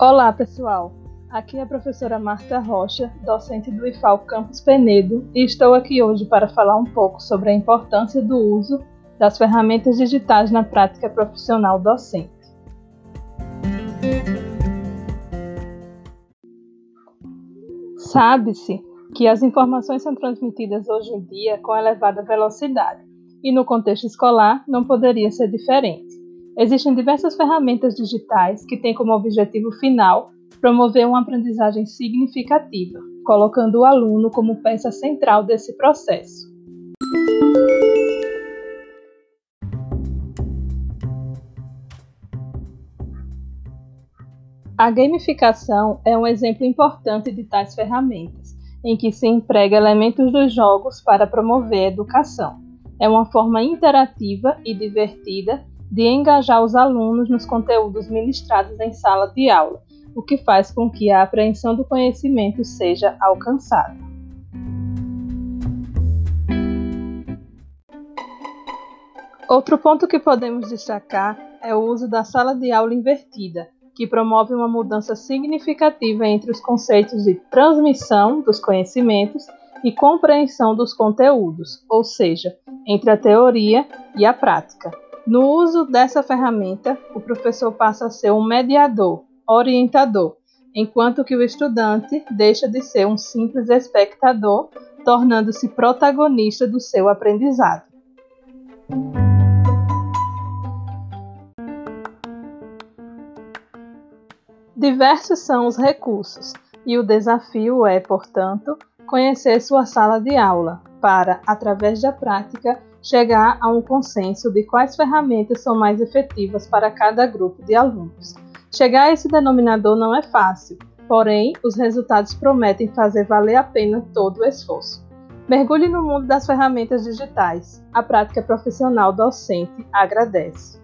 Olá, pessoal. Aqui é a professora Marta Rocha, docente do IFAL Campus Penedo, e estou aqui hoje para falar um pouco sobre a importância do uso das ferramentas digitais na prática profissional docente. Sabe-se que as informações são transmitidas hoje em dia com elevada velocidade, e no contexto escolar não poderia ser diferente. Existem diversas ferramentas digitais que têm como objetivo final promover uma aprendizagem significativa, colocando o aluno como peça central desse processo. A gamificação é um exemplo importante de tais ferramentas, em que se emprega elementos dos jogos para promover a educação. É uma forma interativa e divertida de engajar os alunos nos conteúdos ministrados em sala de aula, o que faz com que a apreensão do conhecimento seja alcançada. Outro ponto que podemos destacar é o uso da sala de aula invertida, que promove uma mudança significativa entre os conceitos de transmissão dos conhecimentos e compreensão dos conteúdos, ou seja, entre a teoria e a prática. No uso dessa ferramenta, o professor passa a ser um mediador, orientador, enquanto que o estudante deixa de ser um simples espectador, tornando-se protagonista do seu aprendizado. Diversos são os recursos, e o desafio é, portanto, conhecer sua sala de aula, para, através da prática, chegar a um consenso de quais ferramentas são mais efetivas para cada grupo de alunos. Chegar a esse denominador não é fácil, porém, os resultados prometem fazer valer a pena todo o esforço. Mergulhe no mundo das ferramentas digitais. A prática profissional docente agradece.